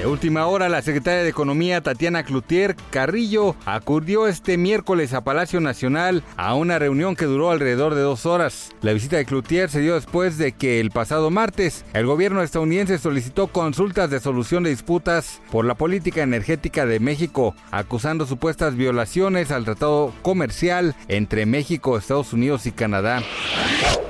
De última hora, la secretaria de Economía Tatiana Cloutier Carrillo acudió este miércoles a Palacio Nacional a una reunión que duró alrededor de dos horas. La visita de Cloutier se dio después de que el pasado martes el gobierno estadounidense solicitó consultas de solución de disputas por la política energética de México, acusando supuestas violaciones al tratado comercial entre México, Estados Unidos y Canadá.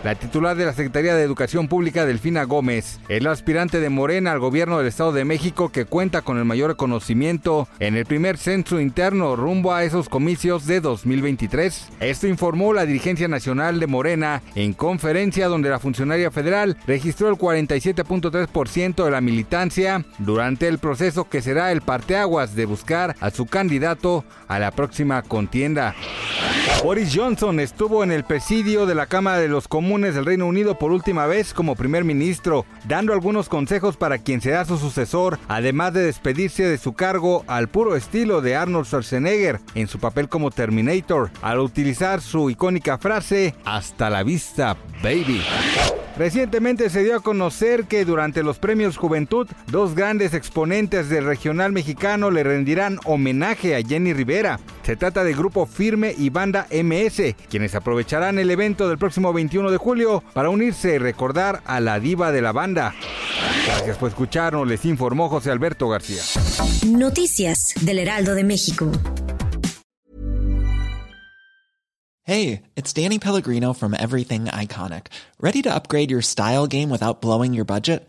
La titular de la Secretaría de Educación Pública, Delfina Gómez, es la aspirante de Morena al gobierno del Estado de México que cuenta con el mayor conocimiento en el primer censo interno rumbo a esos comicios de 2023. Esto informó la dirigencia nacional de Morena en conferencia donde la funcionaria federal registró el 47.3% de la militancia durante el proceso que será el parteaguas de buscar a su candidato a la próxima contienda. Boris Johnson estuvo en el presidio de la Cámara de los Comunes del Reino Unido por última vez como primer ministro, dando algunos consejos para quien será su sucesor, además de despedirse de su cargo al puro estilo de Arnold Schwarzenegger en su papel como Terminator, al utilizar su icónica frase, hasta la vista, baby. Recientemente se dio a conocer que durante los premios Juventud, dos grandes exponentes del regional mexicano le rendirán homenaje a Jenny Rivera. Se trata de Grupo Firme y Banda MS, quienes aprovecharán el evento del próximo 21 de julio para unirse y recordar a la diva de la banda. Gracias por escucharnos, les informó José Alberto García. Noticias del Heraldo de México. Hey, it's Danny Pellegrino from Everything Iconic. Ready to upgrade your style game without blowing your budget?